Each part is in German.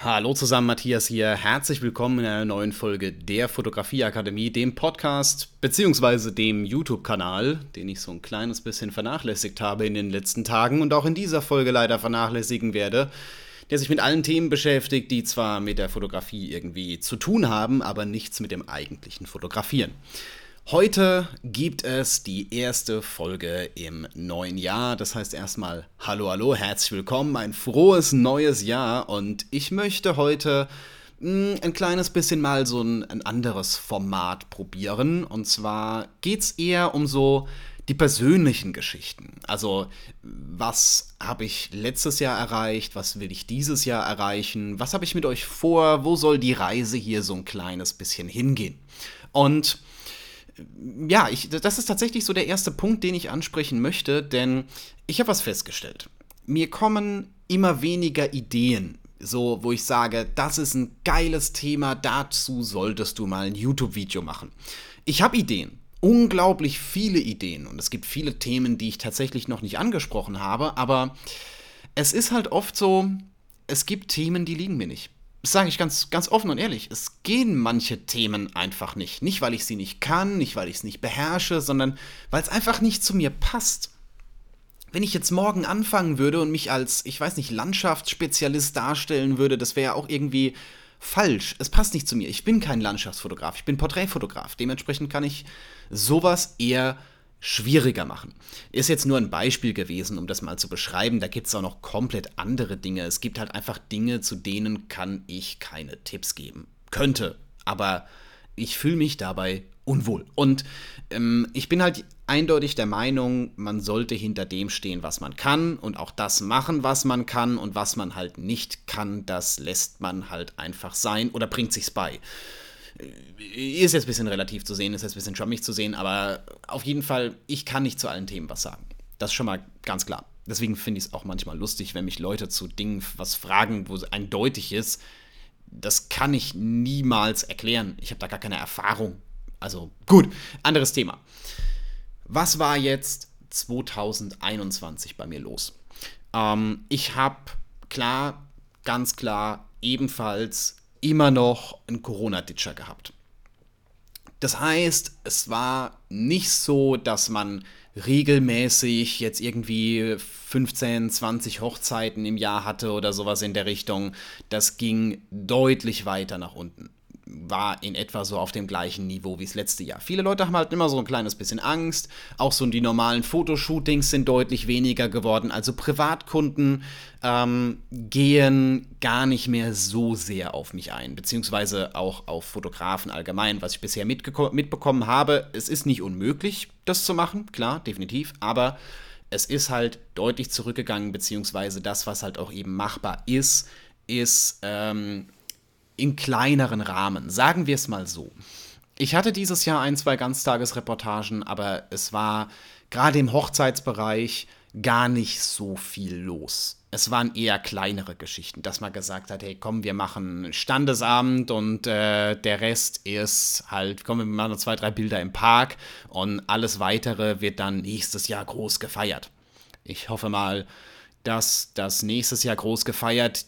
Hallo zusammen, Matthias hier. Herzlich willkommen in einer neuen Folge der Fotografieakademie, dem Podcast bzw. dem YouTube-Kanal, den ich so ein kleines bisschen vernachlässigt habe in den letzten Tagen und auch in dieser Folge leider vernachlässigen werde, der sich mit allen Themen beschäftigt, die zwar mit der Fotografie irgendwie zu tun haben, aber nichts mit dem eigentlichen Fotografieren. Heute gibt es die erste Folge im neuen Jahr. Das heißt erstmal Hallo, hallo, herzlich willkommen, ein frohes neues Jahr und ich möchte heute mh, hm, ein kleines bisschen mal so ein, ein anderes Format probieren. Und zwar geht es eher um so die persönlichen Geschichten. Also, was habe ich letztes Jahr erreicht? Was will ich dieses Jahr erreichen? Was habe ich mit euch vor? Wo soll die Reise hier so ein kleines bisschen hingehen? Und ja, ich, das ist tatsächlich so der erste Punkt, den ich ansprechen möchte, denn ich habe was festgestellt. Mir kommen immer weniger Ideen, so wo ich sage, das ist ein geiles Thema, dazu solltest du mal ein YouTube-Video machen. Ich habe Ideen, unglaublich viele Ideen und es gibt viele Themen, die ich tatsächlich noch nicht angesprochen habe, aber es ist halt oft so, es gibt Themen, die liegen mir nicht. Das sage ich ganz, ganz offen und ehrlich. Es gehen manche Themen einfach nicht. Nicht, weil ich sie nicht kann, nicht, weil ich es nicht beherrsche, sondern weil es einfach nicht zu mir passt. Wenn ich jetzt morgen anfangen würde und mich als, ich weiß nicht, Landschaftsspezialist darstellen würde, das wäre ja auch irgendwie falsch. Es passt nicht zu mir. Ich bin kein Landschaftsfotograf, ich bin Porträtfotograf. Dementsprechend kann ich sowas eher schwieriger machen. Ist jetzt nur ein Beispiel gewesen, um das mal zu beschreiben. Da gibt es auch noch komplett andere Dinge. Es gibt halt einfach Dinge, zu denen kann ich keine Tipps geben. Könnte, aber ich fühle mich dabei unwohl. Und ähm, ich bin halt eindeutig der Meinung, man sollte hinter dem stehen, was man kann und auch das machen, was man kann und was man halt nicht kann, das lässt man halt einfach sein oder bringt sich's bei. Ist jetzt ein bisschen relativ zu sehen, ist jetzt ein bisschen schwammig zu sehen, aber auf jeden Fall, ich kann nicht zu allen Themen was sagen. Das ist schon mal ganz klar. Deswegen finde ich es auch manchmal lustig, wenn mich Leute zu Dingen was fragen, wo es eindeutig ist. Das kann ich niemals erklären. Ich habe da gar keine Erfahrung. Also gut, anderes Thema. Was war jetzt 2021 bei mir los? Ähm, ich habe klar, ganz klar, ebenfalls immer noch einen Corona-Ditcher gehabt. Das heißt, es war nicht so, dass man regelmäßig jetzt irgendwie 15, 20 Hochzeiten im Jahr hatte oder sowas in der Richtung. Das ging deutlich weiter nach unten war in etwa so auf dem gleichen Niveau wie das letzte Jahr. Viele Leute haben halt immer so ein kleines bisschen Angst. Auch so die normalen Fotoshootings sind deutlich weniger geworden. Also Privatkunden ähm, gehen gar nicht mehr so sehr auf mich ein, beziehungsweise auch auf Fotografen allgemein, was ich bisher mitbekommen habe. Es ist nicht unmöglich, das zu machen, klar, definitiv, aber es ist halt deutlich zurückgegangen, beziehungsweise das, was halt auch eben machbar ist, ist ähm, in kleineren Rahmen, sagen wir es mal so. Ich hatte dieses Jahr ein, zwei Ganztagesreportagen, aber es war gerade im Hochzeitsbereich gar nicht so viel los. Es waren eher kleinere Geschichten, dass man gesagt hat, hey, komm, wir machen Standesabend und äh, der Rest ist halt, komm, wir machen zwei, drei Bilder im Park und alles weitere wird dann nächstes Jahr groß gefeiert. Ich hoffe mal, dass das nächstes Jahr groß gefeiert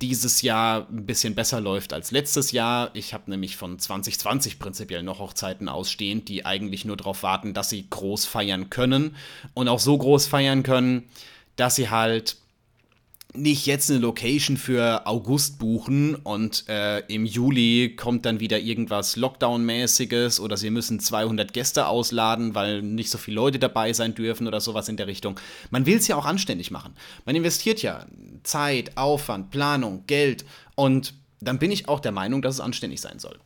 dieses Jahr ein bisschen besser läuft als letztes Jahr. Ich habe nämlich von 2020 prinzipiell noch Hochzeiten ausstehend, die eigentlich nur darauf warten, dass sie groß feiern können und auch so groß feiern können, dass sie halt nicht jetzt eine Location für August buchen und äh, im Juli kommt dann wieder irgendwas Lockdown-mäßiges oder sie müssen 200 Gäste ausladen, weil nicht so viele Leute dabei sein dürfen oder sowas in der Richtung. Man will es ja auch anständig machen. Man investiert ja Zeit, Aufwand, Planung, Geld und dann bin ich auch der Meinung, dass es anständig sein soll.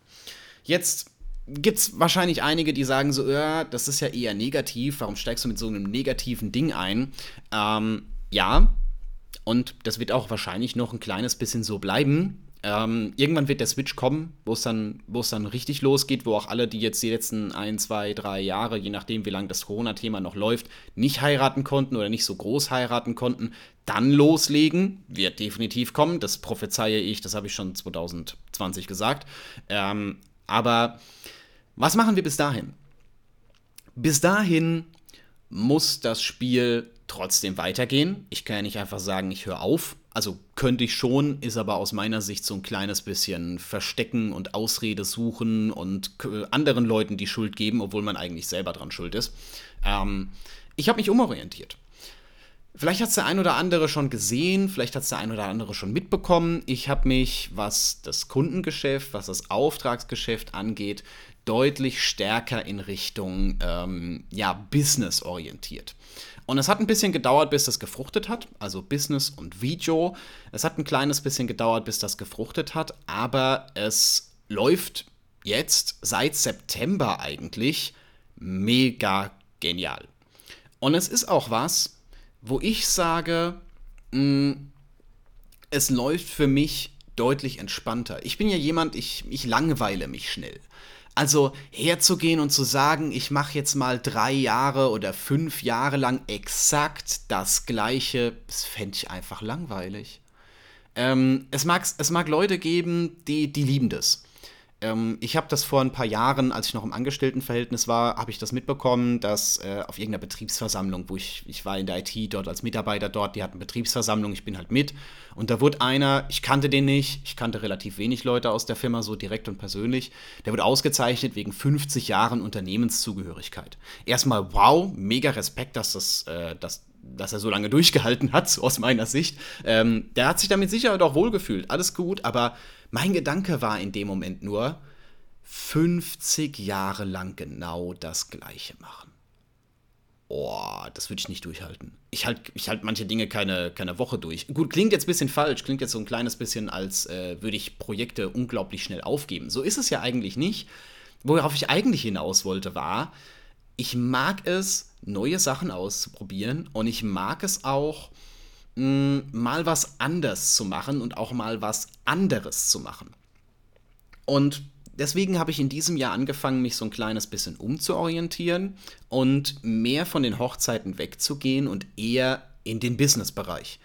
Jetzt gibt es wahrscheinlich einige, die sagen so, ja, das ist ja eher negativ, warum steigst du mit so einem negativen Ding ein? Ähm, ja, und das wird auch wahrscheinlich noch ein kleines bisschen so bleiben. Ähm, irgendwann wird der Switch kommen, wo es dann, dann richtig losgeht, wo auch alle, die jetzt die letzten ein, zwei, drei Jahre, je nachdem, wie lange das Corona-Thema noch läuft, nicht heiraten konnten oder nicht so groß heiraten konnten, dann loslegen. Wird definitiv kommen. Das prophezeie ich, das habe ich schon 2020 gesagt. Ähm, aber was machen wir bis dahin? Bis dahin muss das Spiel trotzdem weitergehen. Ich kann ja nicht einfach sagen, ich höre auf Also könnte ich schon, ist aber aus meiner Sicht so ein kleines bisschen Verstecken und Ausrede suchen und anderen Leuten die Schuld geben, obwohl man eigentlich selber dran schuld ist. Ähm, ich habe mich umorientiert. Vielleicht hat es der ein oder andere schon gesehen, vielleicht hat es der ein oder andere schon mitbekommen. Ich habe mich, was das Kundengeschäft, was das Auftragsgeschäft angeht, deutlich stärker in Richtung ähm, ja, Business orientiert. Und es hat ein bisschen gedauert, bis das gefruchtet hat, also Business und Video. Es hat ein kleines bisschen gedauert, bis das gefruchtet hat, aber es läuft jetzt seit September eigentlich mega genial. Und es ist auch was, wo ich sage, mh, mm, es läuft für mich deutlich entspannter. Ich bin ja jemand, ich, ich langweile mich schnell. Also herzugehen und zu sagen, ich mache jetzt mal drei Jahre oder fünf Jahre lang exakt das gleiche, das fände ich einfach langweilig. Ähm, es, mag, es mag Leute geben, die, die lieben das. Ähm, ich habe das vor ein paar Jahren, als ich noch im Angestelltenverhältnis war, habe ich das mitbekommen, dass äh, auf irgendeiner Betriebsversammlung, wo ich, ich war in der IT dort als Mitarbeiter dort, die hatten Betriebsversammlung, ich bin halt mit. Und da wurde einer, ich kannte den nicht, ich kannte relativ wenig Leute aus der Firma, so direkt und persönlich, der wurde ausgezeichnet wegen 50 Jahren Unternehmenszugehörigkeit. Erstmal, wow, mega Respekt, dass das, äh, dass, dass er so lange durchgehalten hat, so aus meiner Sicht. Ähm, der hat sich damit sicher auch wohlgefühlt, alles gut, aber mein Gedanke war in dem Moment nur, 50 Jahre lang genau das Gleiche machen. Oh, das würde ich nicht durchhalten. Ich halte ich halt manche Dinge keine, keine Woche durch. Gut, klingt jetzt ein bisschen falsch, klingt jetzt so ein kleines bisschen, als äh, würde ich Projekte unglaublich schnell aufgeben. So ist es ja eigentlich nicht. Worauf ich eigentlich hinaus wollte, war, ich mag es, neue Sachen auszuprobieren und ich mag es auch, mh, mal was anders zu machen und auch mal was anderes zu machen. Und deswegen habe ich in diesem Jahr angefangen, mich so ein kleines bisschen umzuorientieren und mehr von den Hochzeiten wegzugehen und eher in den Businessbereich.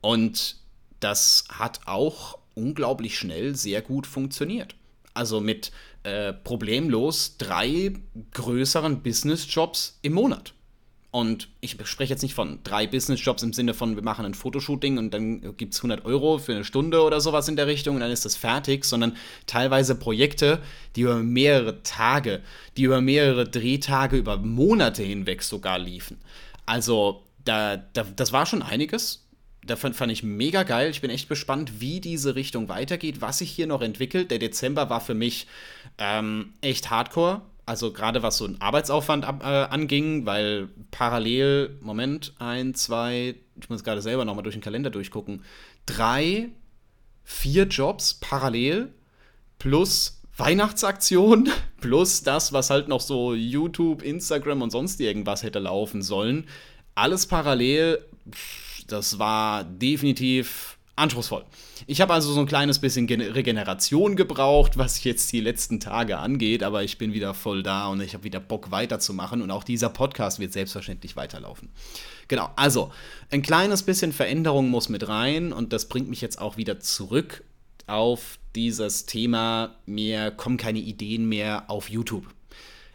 Und das hat auch unglaublich schnell sehr gut funktioniert. Also mit äh, problemlos drei größeren Business-Jobs im Monat. Und ich spreche jetzt nicht von drei Business-Jobs im Sinne von, wir machen ein Fotoshooting und dann gibt es 100 Euro für eine Stunde oder sowas in der Richtung und dann ist das fertig, sondern teilweise Projekte, die über mehrere Tage, die über mehrere Drehtage, über Monate hinweg sogar liefen. Also, da, da, das war schon einiges. Da fand, fand ich mega geil. Ich bin echt gespannt, wie diese Richtung weitergeht, was sich hier noch entwickelt. Der Dezember war für mich ähm, echt hardcore also gerade was so einen Arbeitsaufwand äh, anging, weil parallel, Moment, ein, zwei, ich muss gerade selber nochmal durch den Kalender durchgucken, drei, vier Jobs parallel plus Weihnachtsaktion plus das, was halt noch so YouTube, Instagram und sonst irgendwas hätte laufen sollen. Alles parallel, das war definitiv anspruchsvoll. Ich habe also so ein kleines bisschen Regeneration gebraucht, was jetzt die letzten Tage angeht, aber ich bin wieder voll da und ich habe wieder Bock weiterzumachen und auch dieser Podcast wird selbstverständlich weiterlaufen. Genau, also ein kleines bisschen Veränderung muss mit rein und das bringt mich jetzt auch wieder zurück auf dieses Thema, mir kommen keine Ideen mehr auf YouTube.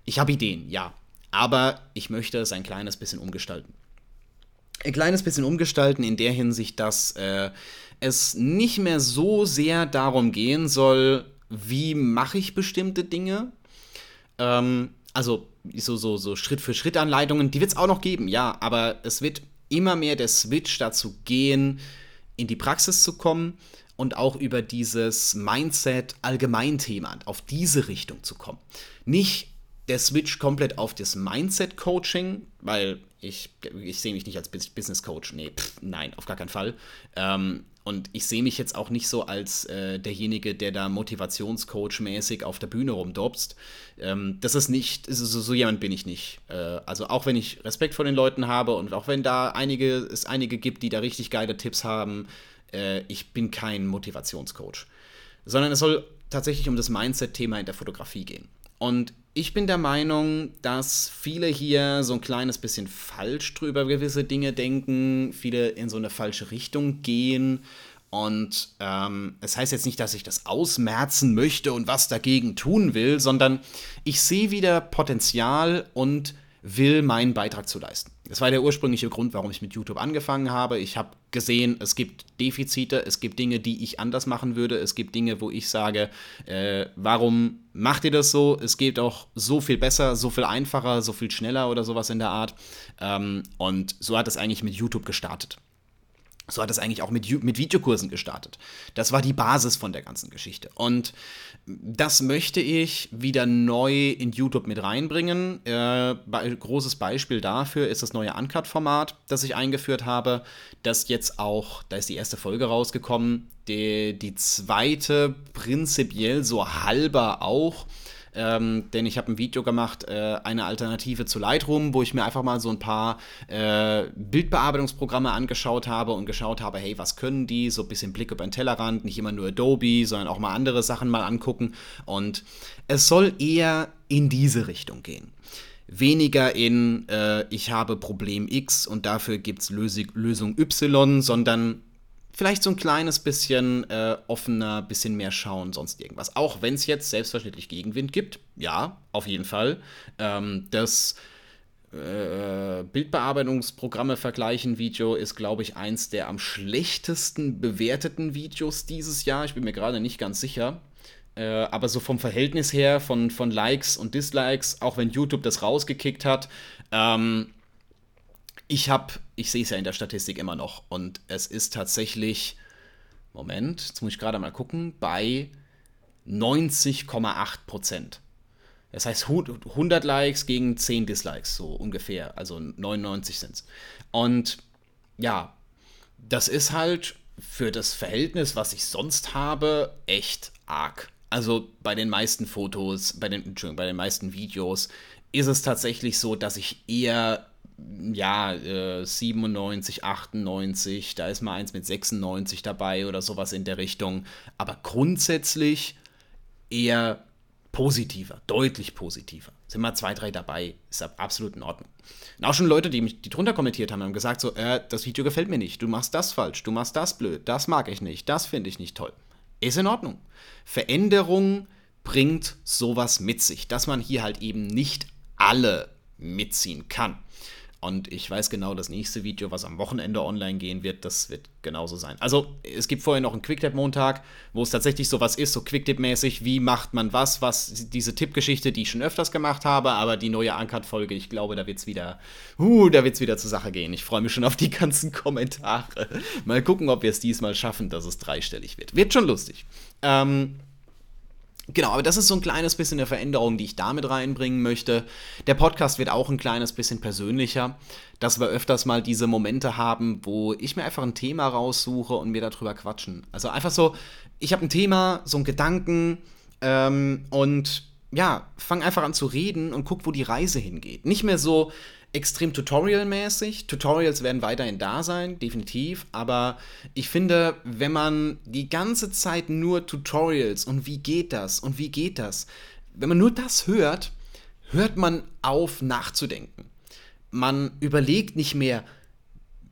Ich habe Ideen, ja, aber ich möchte es ein kleines bisschen umgestalten. Ein kleines bisschen umgestalten in der Hinsicht, dass äh, es nicht mehr so sehr darum gehen soll, wie mache ich bestimmte Dinge. Ähm, also so, so, so Schritt-für-Schritt-Anleitungen, die wird es auch noch geben, ja, aber es wird immer mehr der Switch dazu gehen, in die Praxis zu kommen und auch über dieses Mindset-Allgemeinthema, auf diese Richtung zu kommen. Nicht der Switch komplett auf das Mindset-Coaching, weil ich, ich sehe mich nicht als Business Coach. Nee, pff, nein, auf gar keinen Fall. Ähm, und ich sehe mich jetzt auch nicht so als äh, derjenige, der da Motivationscoach-mäßig auf der Bühne rumdobst. Ähm, das ist nicht, so, so, jemand bin ich nicht. Äh, also auch wenn ich Respekt vor den Leuten habe und auch wenn da einige, es einige gibt, die da richtig geile Tipps haben, äh, ich bin kein Motivationscoach. Sondern es soll tatsächlich um das Mindset-Thema in der Fotografie gehen. Und ich bin der Meinung, dass viele hier so ein kleines bisschen falsch drüber gewisse Dinge denken, viele in so eine falsche Richtung gehen. Und ähm, es heißt jetzt nicht, dass ich das ausmerzen möchte und was dagegen tun will, sondern ich sehe wieder Potenzial und will meinen Beitrag zu leisten. Das war der ursprüngliche Grund, warum ich mit YouTube angefangen habe. Ich habe gesehen, es gibt Defizite, es gibt Dinge, die ich anders machen würde, es gibt Dinge, wo ich sage, äh, warum macht ihr das so? Es geht auch so viel besser, so viel einfacher, so viel schneller oder sowas in der Art. Ähm, und so hat es eigentlich mit YouTube gestartet. So hat es eigentlich auch mit, mit Videokursen gestartet. Das war die Basis von der ganzen Geschichte. Und das möchte ich wieder neu in YouTube mit reinbringen. Äh, großes Beispiel dafür ist das neue Uncut-Format, das ich eingeführt habe. Das jetzt auch, da ist die erste Folge rausgekommen. Die, die zweite prinzipiell so halber auch ähm, denn ich habe ein Video gemacht, äh, eine Alternative zu Lightroom, wo ich mir einfach mal so ein paar äh, Bildbearbeitungsprogramme angeschaut habe und geschaut habe, hey, was können die? So ein bisschen Blick über den Tellerrand, nicht immer nur Adobe, sondern auch mal andere Sachen mal angucken. Und es soll eher in diese Richtung gehen weniger in äh, ich habe Problem X und dafür gibt es Lösung Y, sondern vielleicht so ein kleines bisschen äh, offener, bisschen mehr schauen, sonst irgendwas. Auch wenn es jetzt selbstverständlich Gegenwind gibt, ja, auf jeden Fall. Ähm, das äh, Bildbearbeitungsprogramme vergleichen Video ist, glaube ich, eins der am schlechtesten bewerteten Videos dieses Jahr. Ich bin mir gerade nicht ganz sicher. Äh, aber so vom Verhältnis her, von, von Likes und Dislikes, auch wenn YouTube das rausgekickt hat, ähm, ich habe, ich sehe es ja in der Statistik immer noch und es ist tatsächlich, Moment, jetzt muss ich gerade mal gucken, bei 90,8 Prozent. Das heißt 100 Likes gegen 10 Dislikes, so ungefähr. Also 99 sind es. Und ja, das ist halt für das Verhältnis, was ich sonst habe, echt arg. Also bei den meisten Fotos, bei den, Entschuldigung, bei den meisten Videos ist es tatsächlich so, dass ich eher ja, äh, 97, 98, da ist mal eins mit 96 dabei oder sowas in der Richtung. Aber grundsätzlich eher positiver, deutlich positiver. Sind mal zwei, drei dabei, ist absolut in Ordnung. Und auch schon Leute, die mich die drunter kommentiert haben, haben gesagt so, äh, das Video gefällt mir nicht, du machst das falsch, du machst das blöd, das mag ich nicht, das finde ich nicht toll. Ist in Ordnung. Veränderung bringt sowas mit sich, dass man hier halt eben nicht alle mitziehen kann. Und ich weiß genau, das nächste Video, was am Wochenende online gehen wird, das wird genauso sein. Also, es gibt vorher noch einen Quicktip-Montag, wo es tatsächlich sowas ist, so Quicktip-mäßig, wie macht man was, was diese Tippgeschichte, die ich schon öfters gemacht habe, aber die neue Uncut-Folge, ich glaube, da wird es wieder, uh, da wird's wieder zur Sache gehen. Ich freue mich schon auf die ganzen Kommentare. Mal gucken, ob wir es diesmal schaffen, dass es dreistellig wird. Wird schon lustig. Ähm, Genau, aber das ist so ein kleines bisschen eine Veränderung, die ich damit reinbringen möchte. Der Podcast wird auch ein kleines bisschen persönlicher, dass wir öfters mal diese Momente haben, wo ich mir einfach ein Thema raussuche und mir darüber quatschen. Also einfach so, ich habe ein Thema, so einen Gedanken ähm, und ja, fang einfach an zu reden und guck, wo die Reise hingeht. Nicht mehr so, extrem tutorialmäßig. Tutorials werden weiterhin da sein, definitiv. Aber ich finde, wenn man die ganze Zeit nur Tutorials und wie geht das und wie geht das, wenn man nur das hört, hört man auf nachzudenken. Man überlegt nicht mehr,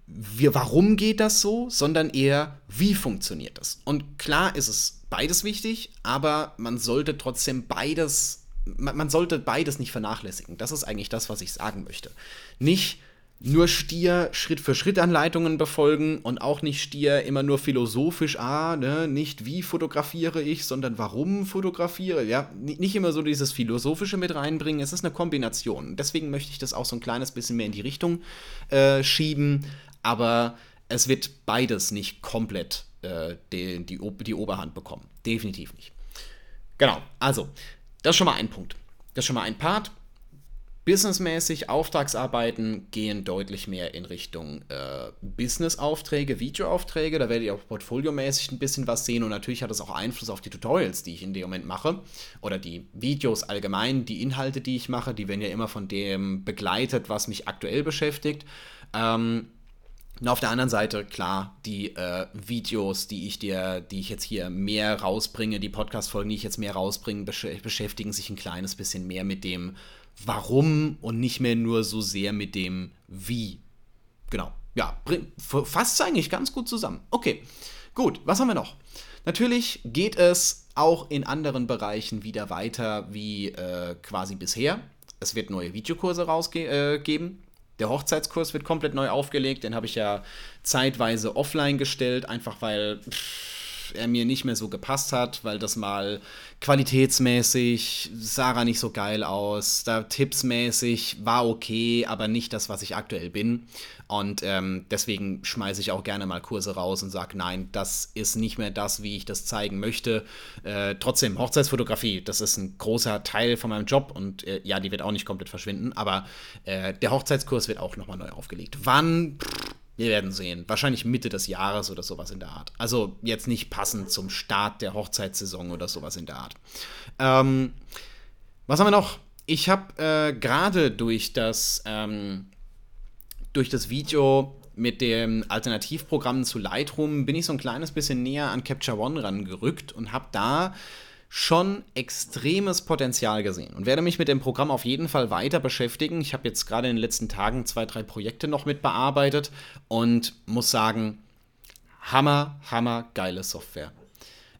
wie, warum geht das so, sondern eher, wie funktioniert das. Und klar ist es beides wichtig, aber man sollte trotzdem beides man, man sollte beides nicht vernachlässigen. Das ist eigentlich das, was ich sagen möchte. Nicht nur stier Schritt für Schritt Anleitungen befolgen und auch nicht stier immer nur philosophisch, ah, ne, nicht wie fotografiere ich, sondern warum fotografiere, ja, nicht immer so dieses philosophische mit reinbringen, es ist eine Kombination. Deswegen möchte ich das auch so ein kleines bisschen mehr in die Richtung äh, schieben, aber es wird beides nicht komplett äh, die, die, die Oberhand bekommen. Definitiv nicht. Genau, also das ist schon mal ein Punkt. Das ist schon mal ein Part. Businessmäßig, Auftragsarbeiten gehen deutlich mehr in Richtung äh, Business-Aufträge, Videoaufträge. Da werdet ihr auch portfoliomäßig ein bisschen was sehen und natürlich hat das auch Einfluss auf die Tutorials, die ich in dem Moment mache. Oder die Videos allgemein, die Inhalte, die ich mache, die werden ja immer von dem begleitet, was mich aktuell beschäftigt. Ähm, und auf der anderen Seite, klar, die äh, Videos, die ich dir, die ich jetzt hier mehr rausbringe, die Podcast-Folgen, die ich jetzt mehr rausbringe, besch beschäftigen sich ein kleines bisschen mehr mit dem Warum und nicht mehr nur so sehr mit dem Wie. Genau. Ja, fasst es eigentlich ganz gut zusammen. Okay, gut, was haben wir noch? Natürlich geht es auch in anderen Bereichen wieder weiter wie äh, quasi bisher. Es wird neue Videokurse rausgeben. Äh, Der Hochzeitskurs wird komplett neu aufgelegt. Den habe ich ja zeitweise offline gestellt, einfach weil pff, er mir nicht mehr so gepasst hat, weil das mal qualitätsmäßig sah er nicht so geil aus, da tippsmäßig war okay, aber nicht das, was ich aktuell bin. Und ähm, deswegen schmeiße ich auch gerne mal Kurse raus und sage, nein, das ist nicht mehr das, wie ich das zeigen möchte. Äh, trotzdem, Hochzeitsfotografie, das ist ein großer Teil von meinem Job und äh, ja, die wird auch nicht komplett verschwinden, aber äh, der Hochzeitskurs wird auch nochmal neu aufgelegt. Wann? Wir werden sehen. Wahrscheinlich Mitte des Jahres oder sowas in der Art. Also jetzt nicht passend zum Start der Hochzeitssaison oder sowas in der Art. Ähm, was haben wir noch? Ich habe äh, gerade durch das ähm, durch das Video mit dem Alternativprogramm zu Lightroom bin ich so ein kleines bisschen näher an Capture One rangerückt und habe da schon extremes Potenzial gesehen und werde mich mit dem Programm auf jeden Fall weiter beschäftigen. Ich habe jetzt gerade in den letzten Tagen zwei, drei Projekte noch mit bearbeitet und muss sagen, hammer, hammer geile Software.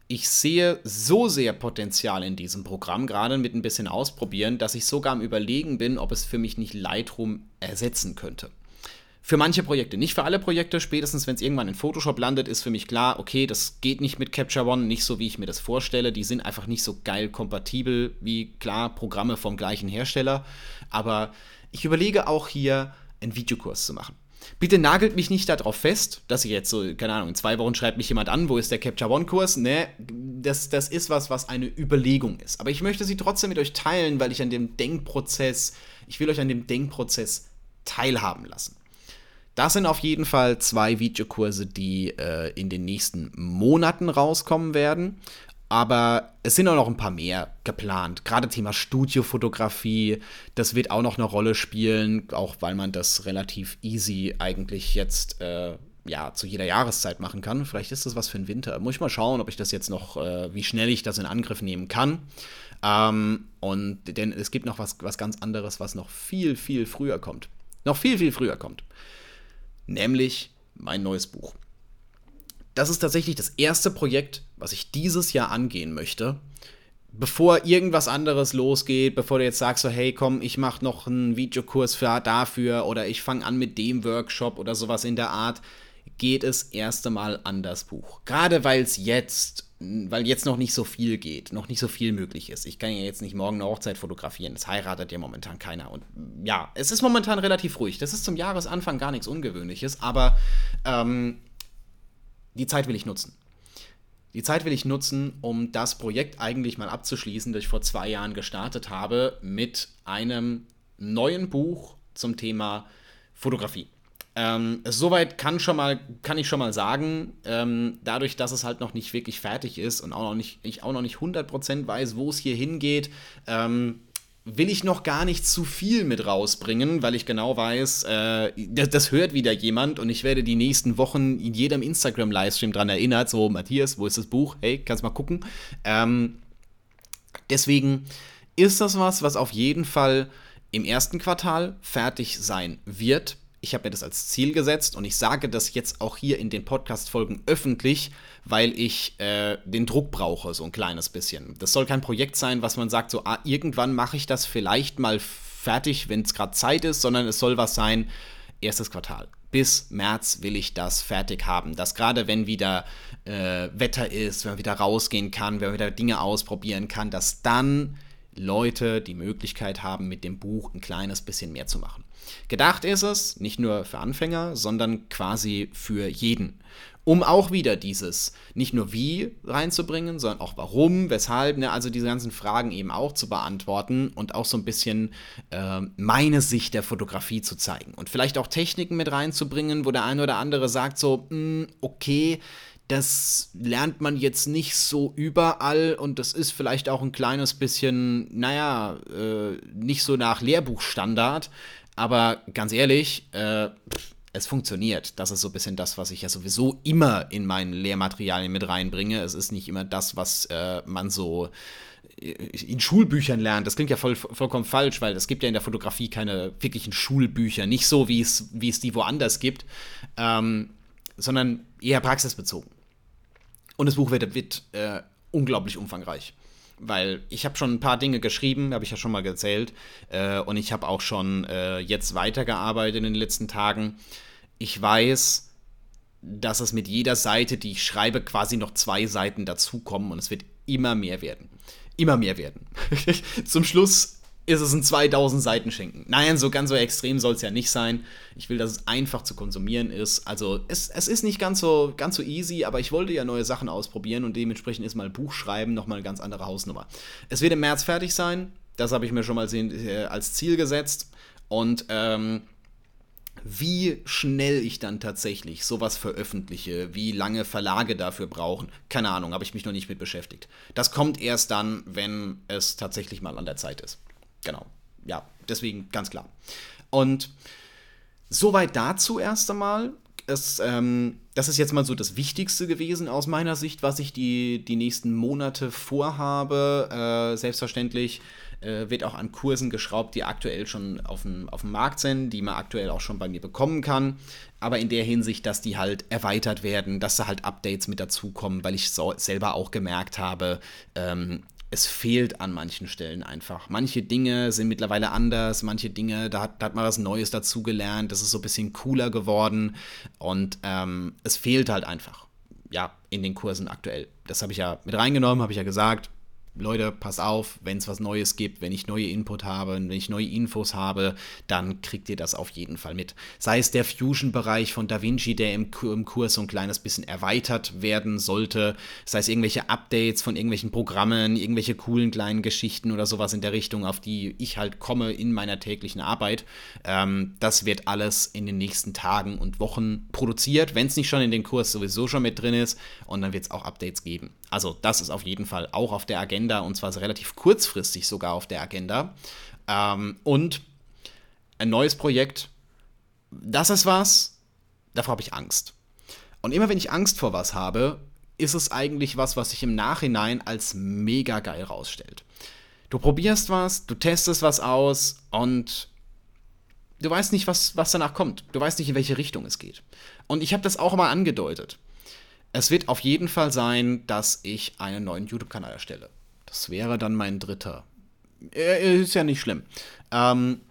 Ich sehe so sehr Potenzial in diesem Programm, gerade mit ein bisschen Ausprobieren, dass ich sogar am Überlegen bin, ob es für mich nicht Lightroom ersetzen könnte. Für manche Projekte, nicht für alle Projekte. Spätestens, wenn es irgendwann in Photoshop landet, ist für mich klar, okay, das geht nicht mit Capture One, nicht so, wie ich mir das vorstelle. Die sind einfach nicht so geil kompatibel wie, klar, Programme vom gleichen Hersteller. Aber ich überlege auch hier, einen Videokurs zu machen. Bitte nagelt mich nicht darauf fest, dass ich jetzt so, keine Ahnung, in zwei Wochen schreibt mich jemand an, wo ist der Capture One-Kurs? Ne, das, das ist was, was eine Überlegung ist. Aber ich möchte sie trotzdem mit euch teilen, weil ich an dem Denkprozess, ich will euch an dem Denkprozess teilhaben lassen. Das sind auf jeden Fall zwei Videokurse, die äh, in den nächsten Monaten rauskommen werden. Aber es sind auch noch ein paar mehr geplant. Gerade Thema Studiofotografie, das wird auch noch eine Rolle spielen, auch weil man das relativ easy eigentlich jetzt äh, ja, zu jeder Jahreszeit machen kann. Vielleicht ist das was für den Winter. Muss ich mal schauen, ob ich das jetzt noch, äh, wie schnell ich das in Angriff nehmen kann. Ähm, und denn es gibt noch was, was ganz anderes, was noch viel, viel früher kommt. Noch viel, viel früher kommt nämlich mein neues Buch. Das ist tatsächlich das erste Projekt, was ich dieses Jahr angehen möchte. Bevor irgendwas anderes losgeht, bevor du jetzt sagst, so, hey, komm, ich mache noch einen Videokurs für, dafür oder ich fange an mit dem Workshop oder sowas in der Art, geht es erst einmal an das Buch. Gerade weil es jetzt weil jetzt noch nicht so viel geht, noch nicht so viel möglich ist. Ich kann ja jetzt nicht morgen eine Hochzeit fotografieren, das heiratet ja momentan keiner. Und ja, es ist momentan relativ ruhig. Das ist zum Jahresanfang gar nichts Ungewöhnliches, aber ähm, die Zeit will ich nutzen. Die Zeit will ich nutzen, um das Projekt eigentlich mal abzuschließen, das ich vor zwei Jahren gestartet habe, mit einem neuen Buch zum Thema Fotografie. Ähm, soweit kann, schon mal, kann ich schon mal sagen, ähm, dadurch, dass es halt noch nicht wirklich fertig ist und auch noch nicht, ich auch noch nicht 100% weiß, wo es hier hingeht, ähm, will ich noch gar nicht zu viel mit rausbringen, weil ich genau weiß, äh, das, das, hört wieder jemand und ich werde die nächsten Wochen in jedem Instagram-Livestream dran erinnert, so Matthias, wo ist das Buch? Hey, kannst mal gucken. Ähm, deswegen ist das was, was auf jeden Fall im ersten Quartal fertig sein wird ich habe mir das als Ziel gesetzt und ich sage das jetzt auch hier in den Podcast-Folgen öffentlich, weil ich äh, den Druck brauche, so ein kleines bisschen. Das soll kein Projekt sein, was man sagt, so, ah, irgendwann mache ich das vielleicht mal fertig, wenn es gerade Zeit ist, sondern es soll was sein, erstes Quartal. Bis März will ich das fertig haben. Dass gerade wenn wieder äh, Wetter ist, wenn man wieder rausgehen kann, wenn man wieder Dinge ausprobieren kann, dass dann Leute die Möglichkeit haben, mit dem Buch ein kleines bisschen mehr zu machen. Gedacht ist es nicht nur für Anfänger, sondern quasi für jeden. Um auch wieder dieses nicht nur wie reinzubringen, sondern auch warum, weshalb, ne, also diese ganzen Fragen eben auch zu beantworten und auch so ein bisschen äh, meine Sicht der Fotografie zu zeigen. Und vielleicht auch Techniken mit reinzubringen, wo der eine oder andere sagt so, mh, hm, okay, das lernt man jetzt nicht so überall und das ist vielleicht auch ein kleines bisschen, naja, äh, nicht so nach Lehrbuchstandard. Aber ganz ehrlich, äh, es funktioniert. Das ist so ein bisschen das, was ich ja sowieso immer in meinen Lehrmaterialien mit reinbringe. Es ist nicht immer das, was äh, man so äh, in Schulbüchern lernt. Das klingt ja voll, vollkommen falsch, weil es gibt ja in der Fotografie keine wirklichen Schulbücher. Nicht so, wie es, die woanders gibt, ähm, sondern eher praxisbezogen. Und das Buch wird, wird äh, unglaublich umfangreich. weil ich habe schon ein paar Dinge geschrieben, habe ich ja schon mal gezählt. Äh, und ich habe auch schon äh, jetzt weitergearbeitet in den letzten Tagen. Ich weiß, dass es mit jeder Seite, die ich schreibe, quasi noch zwei Seiten dazukommen und es wird immer mehr werden. Immer mehr werden. Zum Schluss ist es ein 2000 Seiten Schinken. Nein, so ganz so extrem soll es ja nicht sein. Ich will, dass es einfach zu konsumieren ist. Also es, es ist nicht ganz so, ganz so easy, aber ich wollte ja neue Sachen ausprobieren und dementsprechend ist mal Buchschreiben nochmal eine ganz andere Hausnummer. Es wird im März fertig sein. Das habe ich mir schon mal äh, als Ziel gesetzt. Und ähm, wie schnell ich dann tatsächlich sowas veröffentliche, wie lange Verlage dafür brauchen, keine Ahnung, habe ich mich noch nicht mit beschäftigt. Das kommt erst dann, wenn es tatsächlich mal an der Zeit ist. Genau. Ja, deswegen ganz klar. Und soweit dazu erst einmal. Es, ähm, das ist jetzt mal so das Wichtigste gewesen aus meiner Sicht, was ich die, die nächsten Monate vorhabe. Äh, selbstverständlich äh, wird auch an Kursen geschraubt, die aktuell schon auf dem, Markt sind, die man aktuell auch schon bei mir bekommen kann. Aber in der Hinsicht, dass die halt erweitert werden, dass da halt Updates mit dazukommen, weil ich so selber auch gemerkt habe, ähm, es fehlt an manchen Stellen einfach. Manche Dinge sind mittlerweile anders, manche Dinge, da hat, da hat man was Neues dazugelernt, das ist so ein bisschen cooler geworden und ähm, es fehlt halt einfach, ja, in den Kursen aktuell. Das habe ich ja mit reingenommen, habe ich ja gesagt. Leute, pass auf, wenn es was Neues gibt, wenn ich neue Input habe, wenn ich neue Infos habe, dann kriegt ihr das auf jeden Fall mit. Sei es der Fusion-Bereich von DaVinci, der im, im, Kurs so ein kleines bisschen erweitert werden sollte, sei es irgendwelche Updates von irgendwelchen Programmen, irgendwelche coolen kleinen Geschichten oder sowas in der Richtung, auf die ich halt komme in meiner täglichen Arbeit. Ähm, das wird alles in den nächsten Tagen und Wochen produziert, wenn es nicht schon in den Kurs sowieso schon mit drin ist. Und dann wird es auch Updates geben. Also das ist auf jeden Fall auch auf der Agenda und zwar relativ kurzfristig sogar auf der Agenda. Ähm, und ein neues Projekt, das ist was, davor habe ich Angst. Und immer wenn ich Angst vor was habe, ist es eigentlich was, was sich im Nachhinein als mega geil rausstellt. Du probierst was, du testest was aus und du weißt nicht, was, was danach kommt. Du weißt nicht, in welche Richtung es geht. Und ich habe das auch mal angedeutet. Es wird auf jeden Fall sein, dass ich einen neuen YouTube-Kanal erstelle. Das wäre dann mein dritter. Ist ja nicht schlimm. Ähm,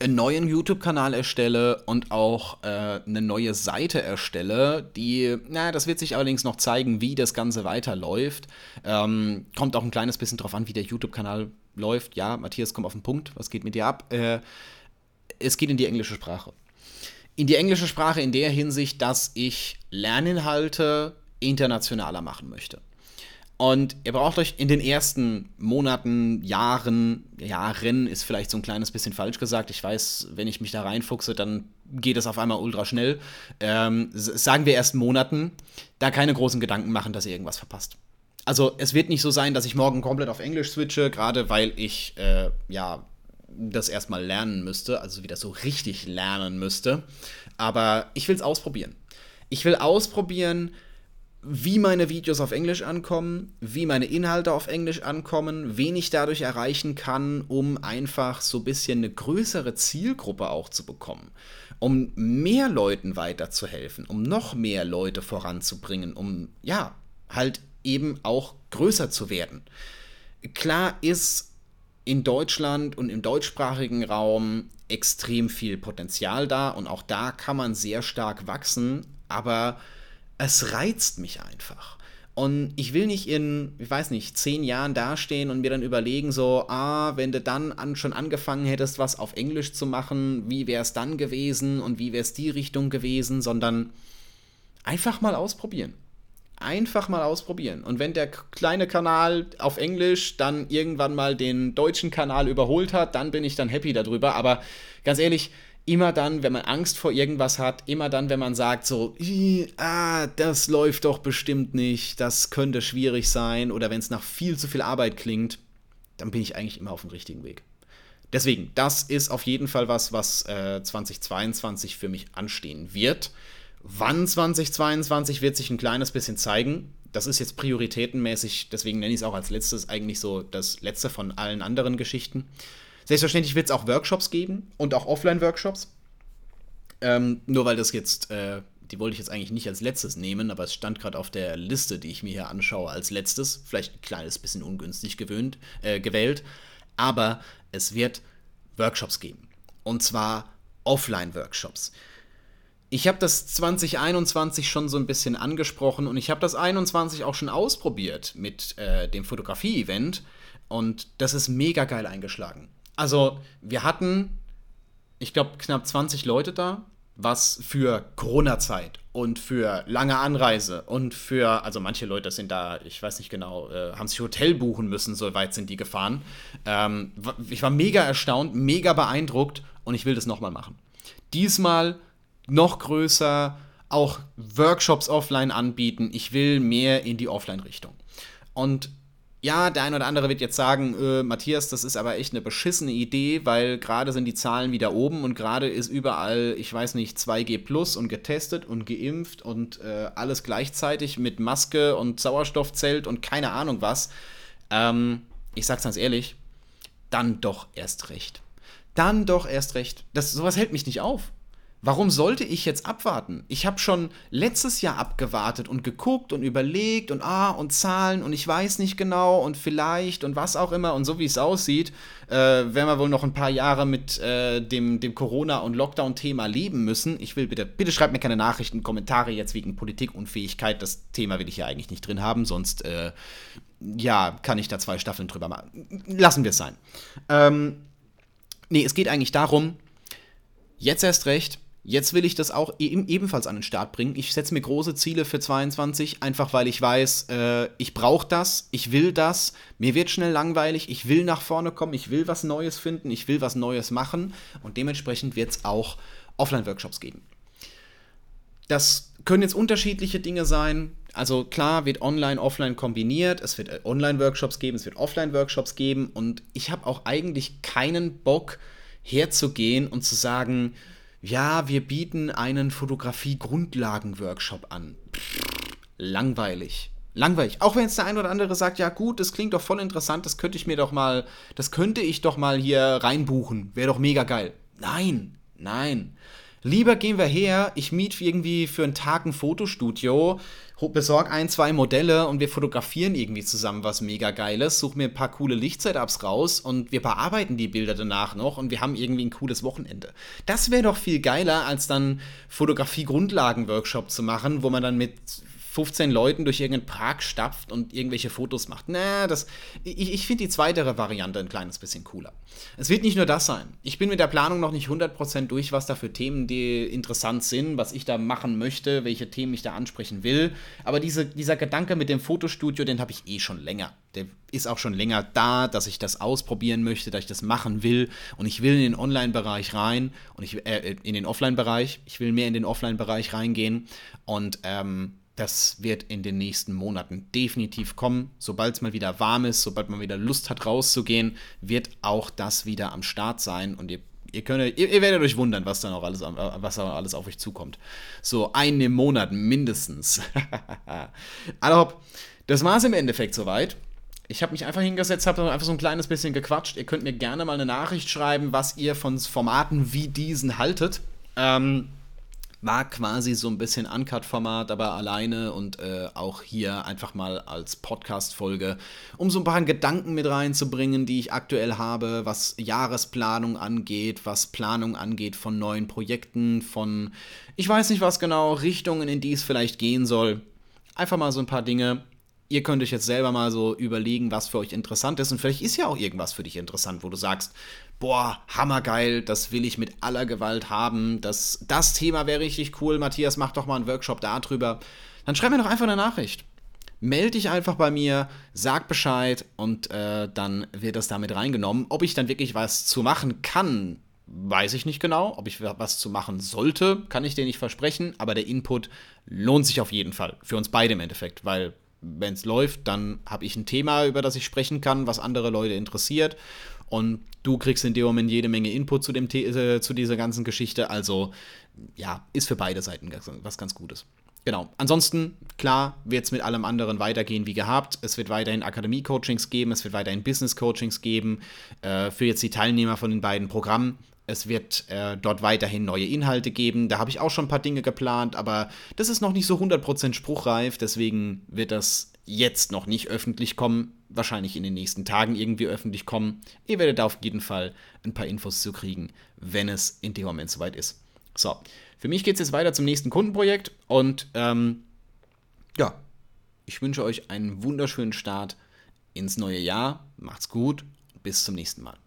einen neuen YouTube-Kanal erstelle und auch äh, eine neue Seite erstelle, die, na, das wird sich allerdings noch zeigen, wie das Ganze weiterläuft. Ähm, kommt auch ein kleines bisschen drauf an, wie der YouTube-Kanal läuft. Ja, Matthias, komm auf den Punkt. Was geht mit dir ab? Äh, es geht in die englische Sprache in die englische Sprache in der Hinsicht, dass ich Lerninhalte internationaler machen möchte. Und ihr braucht euch in den ersten Monaten, Jahren, Jahren ist vielleicht so ein kleines bisschen falsch gesagt. Ich weiß, wenn ich mich da reinfuchse, dann geht es auf einmal ultra schnell. Ähm, sagen wir erst Monaten, da keine großen Gedanken machen, dass ihr irgendwas verpasst. Also es wird nicht so sein, dass ich morgen komplett auf Englisch switche, gerade weil ich äh, ja das erstmal lernen müsste, also wieder so richtig lernen müsste. Aber ich will es ausprobieren. Ich will ausprobieren, wie meine Videos auf Englisch ankommen, wie meine Inhalte auf Englisch ankommen, wen ich dadurch erreichen kann, um einfach so ein bisschen eine größere Zielgruppe auch zu bekommen, um mehr Leuten weiterzuhelfen, um noch mehr Leute voranzubringen, um ja, halt eben auch größer zu werden. Klar ist, in Deutschland und im deutschsprachigen Raum extrem viel Potenzial da und auch da kann man sehr stark wachsen, aber es reizt mich einfach. Und ich will nicht in, ich weiß nicht, zehn Jahren dastehen und mir dann überlegen, so, ah, wenn du dann an, schon angefangen hättest, was auf Englisch zu machen, wie wäre es dann gewesen und wie wäre es die Richtung gewesen, sondern einfach mal ausprobieren einfach mal ausprobieren. Und wenn der kleine Kanal auf Englisch dann irgendwann mal den deutschen Kanal überholt hat, dann bin ich dann happy darüber. Aber ganz ehrlich, immer dann, wenn man Angst vor irgendwas hat, immer dann, wenn man sagt so, ah, das läuft doch bestimmt nicht, das könnte schwierig sein oder wenn es nach viel zu viel Arbeit klingt, dann bin ich eigentlich immer auf dem richtigen Weg. Deswegen, das ist auf jeden Fall was, was äh, 2022 für mich anstehen wird. Wann 2022 wird sich ein kleines bisschen zeigen. Das ist jetzt prioritätenmäßig, deswegen nenne ich es auch als letztes eigentlich so das letzte von allen anderen Geschichten. Selbstverständlich wird es auch Workshops geben und auch Offline-Workshops. Ähm, nur weil das jetzt äh, die wollte ich jetzt eigentlich nicht als letztes nehmen, aber es stand gerade auf der Liste, die ich mir hier anschaue, als letztes. Vielleicht ein kleines bisschen ungünstig gewöhnt, äh, gewählt. Aber es wird Workshops geben. Und zwar Offline-Workshops. Ich habe das 2021 schon so ein bisschen angesprochen und ich habe das 21 auch schon ausprobiert mit äh, dem Fotografie-Event und das ist mega geil eingeschlagen. Also wir hatten, ich glaube, knapp 20 Leute da, was für Corona-Zeit und für lange Anreise und für, also manche Leute sind da, ich weiß nicht genau, äh, haben sich Hotel buchen müssen, so weit sind die gefahren. Ähm, ich war mega erstaunt, mega beeindruckt und ich will das nochmal machen. Diesmal noch größer, auch Workshops offline anbieten. Ich will mehr in die Offline-Richtung. Und ja, der ein oder andere wird jetzt sagen, äh, Matthias, das ist aber echt eine beschissene Idee, weil gerade sind die Zahlen wieder oben und gerade ist überall, ich weiß nicht, 2G plus und getestet und geimpft und äh, alles gleichzeitig mit Maske und Sauerstoffzelt und keine Ahnung was. Ähm, ich sag's ganz ehrlich, dann doch erst recht. Dann doch erst recht. Das, sowas hält mich nicht auf. Warum sollte ich jetzt abwarten? Ich habe schon letztes Jahr abgewartet und geguckt und überlegt und ah und Zahlen und ich weiß nicht genau und vielleicht und was auch immer und so wie es aussieht, äh, werden wir wohl noch ein paar Jahre mit äh, dem, dem Corona- und Lockdown-Thema leben müssen. Ich will bitte, bitte schreibt mir keine Nachrichten, Kommentare jetzt wegen Politikunfähigkeit. Das Thema will ich ja eigentlich nicht drin haben, sonst äh, ja, kann ich da zwei Staffeln drüber machen. Lassen wir es sein. Ähm, nee, es geht eigentlich darum, jetzt erst recht, Jetzt will ich das auch e ebenfalls an den Start bringen. Ich setze mir große Ziele für 22, einfach weil ich weiß, äh, ich brauche das, ich will das, mir wird schnell langweilig, ich will nach vorne kommen, ich will was Neues finden, ich will was Neues machen und dementsprechend wird es auch Offline-Workshops geben. Das können jetzt unterschiedliche Dinge sein. Also klar wird Online, Offline kombiniert. Es wird äh, Online-Workshops geben, es wird Offline-Workshops geben und ich habe auch eigentlich keinen Bock herzugehen und zu sagen, ja, wir bieten einen Fotografie-Grundlagen-Workshop an. Pff, langweilig. Langweilig. Auch wenn jetzt der ein oder andere sagt, ja gut, das klingt doch voll interessant, das könnte ich mir doch mal, das könnte ich doch mal hier reinbuchen. Wäre doch mega geil. Nein, nein. Lieber gehen wir her, ich miete irgendwie für einen Tag ein Fotostudio, besorg ein, zwei Modelle und wir fotografieren irgendwie zusammen was mega geiles, such mir ein paar coole Lichtsetups raus und wir bearbeiten die Bilder danach noch und wir haben irgendwie ein cooles Wochenende. Das wäre doch viel geiler, als dann Fotografie-Grundlagen-Workshop zu machen, wo man dann mit 15 Leuten durch irgendeinen Park stapft und irgendwelche Fotos macht. Na, das, ich, ich finde die zweite Variante ein kleines bisschen cooler. Es wird nicht nur das sein. Ich bin mit der Planung noch nicht 100% durch, was da für Themen die interessant sind, was ich da machen möchte, welche Themen ich da ansprechen will. Aber diese, dieser Gedanke mit dem Fotostudio, den habe ich eh schon länger. Der ist auch schon länger da, dass ich das ausprobieren möchte, dass ich das machen will. Und ich will in den Online-Bereich rein und ich äh, in den Offline-Bereich. Ich will mehr in den Offline-Bereich reingehen. Und ähm, das wird in den nächsten Monaten definitiv kommen. Sobald es mal wieder warm ist, sobald man wieder Lust hat, rauszugehen, wird auch das wieder am Start sein und ihr, ihr, könnt, ihr, ihr werdet euch wundern, was da noch alles, was da alles auf euch zukommt. So einen im Monat mindestens. also, das war es im Endeffekt soweit. Ich habe mich einfach hingesetzt, habe einfach so ein kleines bisschen gequatscht. Ihr könnt mir gerne mal eine Nachricht schreiben, was ihr von Formaten wie diesen haltet. Ähm, war quasi so ein bisschen Uncut-Format, aber alleine und äh, auch hier einfach mal als Podcast-Folge, um so ein paar Gedanken mit reinzubringen, die ich aktuell habe, was Jahresplanung angeht, was Planung angeht von neuen Projekten, von ich weiß nicht was genau, Richtungen, in die es vielleicht gehen soll. Einfach mal so ein paar Dinge, ihr könnt euch jetzt selber mal so überlegen, was für euch interessant ist. Und vielleicht ist ja auch irgendwas für dich interessant, wo du sagst, boah, hammergeil, das will ich mit aller Gewalt haben. Das, das Thema wäre richtig cool. Matthias, mach doch mal einen Workshop darüber. Dann schreib mir doch einfach eine Nachricht. Meld dich einfach bei mir, sag Bescheid und äh, dann wird das damit reingenommen. Ob ich dann wirklich was zu machen kann, weiß ich nicht genau. Ob ich was zu machen sollte, kann ich dir nicht versprechen. Aber der Input lohnt sich auf jeden Fall. Für uns beide im Endeffekt, weil wenn es läuft, dann habe ich ein Thema, über das ich sprechen kann, was andere Leute interessiert. Und du kriegst in dem Moment jede Menge Input zu, dem äh, zu dieser ganzen Geschichte. Also, ja, ist für beide Seiten was ganz Gutes. Genau. Ansonsten, klar, wird es mit allem anderen weitergehen wie gehabt. Es wird weiterhin Akademie-Coachings geben, es wird weiterhin Business-Coachings geben. Äh, für jetzt die Teilnehmer von den beiden Programmen Es wird äh, dort weiterhin neue Inhalte geben. Da habe ich auch schon ein paar Dinge geplant, aber das ist noch nicht so 100% spruchreif. Deswegen wird das jetzt noch nicht öffentlich kommen. Wahrscheinlich in den nächsten Tagen irgendwie öffentlich kommen. Ihr werdet da auf jeden Fall ein paar Infos zu kriegen, wenn es in dem Moment soweit ist. So, für mich geht es jetzt weiter zum nächsten Kundenprojekt und ähm, ja, ich wünsche euch einen wunderschönen Start ins neue Jahr. Macht's gut. Bis zum nächsten Mal.